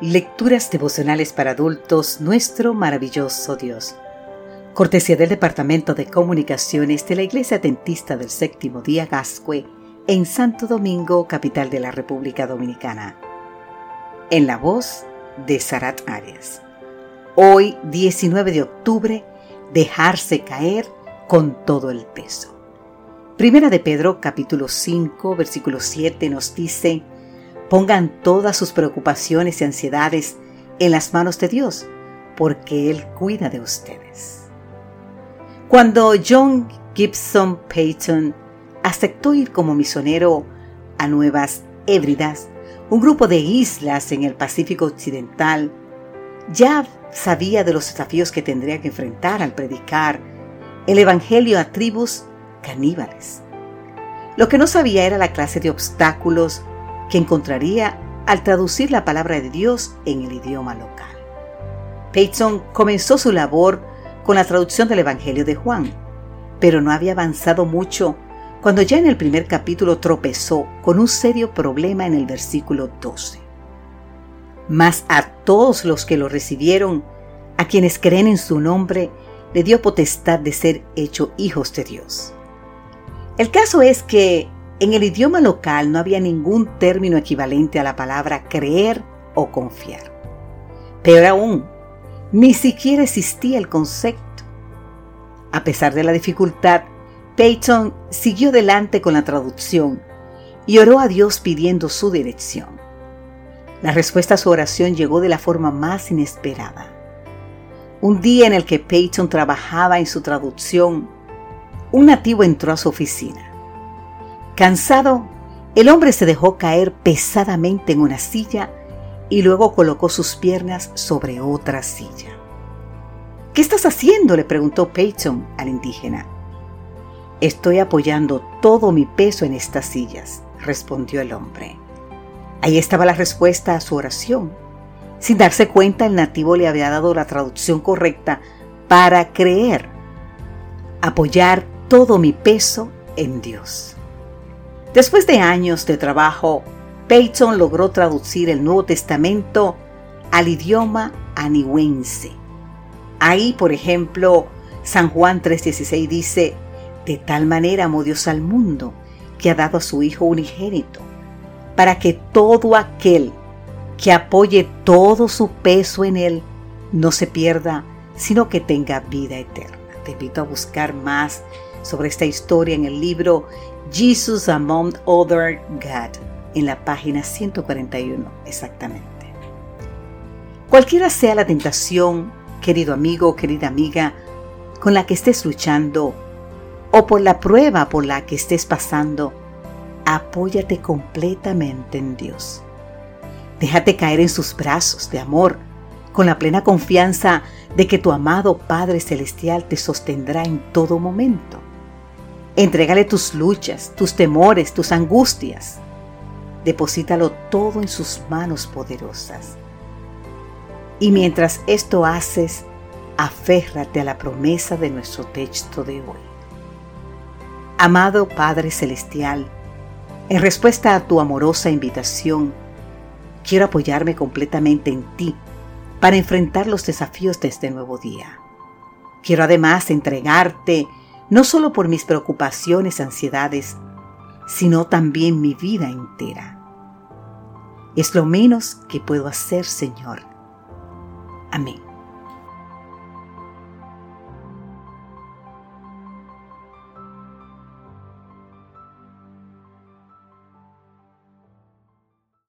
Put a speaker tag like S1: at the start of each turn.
S1: Lecturas devocionales para adultos, nuestro maravilloso Dios. Cortesía del Departamento de Comunicaciones de la Iglesia Adventista del Séptimo Día Gascue en Santo Domingo, capital de la República Dominicana. En la voz de Sarat Arias. Hoy, 19 de octubre, dejarse caer con todo el peso. Primera de Pedro, capítulo 5, versículo 7 nos dice, Pongan todas sus preocupaciones y ansiedades en las manos de Dios, porque Él cuida de ustedes. Cuando John Gibson Payton aceptó ir como misionero a Nuevas Hébridas, un grupo de islas en el Pacífico Occidental, ya sabía de los desafíos que tendría que enfrentar al predicar el Evangelio a tribus caníbales. Lo que no sabía era la clase de obstáculos que encontraría al traducir la palabra de Dios en el idioma local. Payton comenzó su labor con la traducción del Evangelio de Juan, pero no había avanzado mucho cuando ya en el primer capítulo tropezó con un serio problema en el versículo 12. Mas a todos los que lo recibieron, a quienes creen en su nombre, le dio potestad de ser hecho hijos de Dios. El caso es que en el idioma local no había ningún término equivalente a la palabra creer o confiar. Peor aún, ni siquiera existía el concepto. A pesar de la dificultad, Peyton siguió adelante con la traducción y oró a Dios pidiendo su dirección. La respuesta a su oración llegó de la forma más inesperada. Un día en el que Peyton trabajaba en su traducción, un nativo entró a su oficina. Cansado, el hombre se dejó caer pesadamente en una silla y luego colocó sus piernas sobre otra silla. ¿Qué estás haciendo? le preguntó Peyton al indígena. Estoy apoyando todo mi peso en estas sillas, respondió el hombre. Ahí estaba la respuesta a su oración. Sin darse cuenta, el nativo le había dado la traducción correcta para creer. Apoyar todo mi peso en Dios. Después de años de trabajo, Peyton logró traducir el Nuevo Testamento al idioma anihuense. Ahí, por ejemplo, San Juan 3:16 dice, de tal manera amó Dios al mundo que ha dado a su Hijo unigénito, para que todo aquel que apoye todo su peso en Él no se pierda, sino que tenga vida eterna. Te invito a buscar más sobre esta historia en el libro Jesus Among Other God, en la página 141 exactamente. Cualquiera sea la tentación, querido amigo querida amiga, con la que estés luchando, o por la prueba por la que estés pasando, apóyate completamente en Dios. Déjate caer en sus brazos de amor, con la plena confianza de que tu amado Padre Celestial te sostendrá en todo momento. Entrégale tus luchas, tus temores, tus angustias. Deposítalo todo en sus manos poderosas. Y mientras esto haces, aférrate a la promesa de nuestro texto de hoy. Amado Padre Celestial, en respuesta a tu amorosa invitación, quiero apoyarme completamente en ti para enfrentar los desafíos de este nuevo día. Quiero además entregarte no solo por mis preocupaciones, ansiedades, sino también mi vida entera. Es lo menos que puedo hacer, Señor. Amén.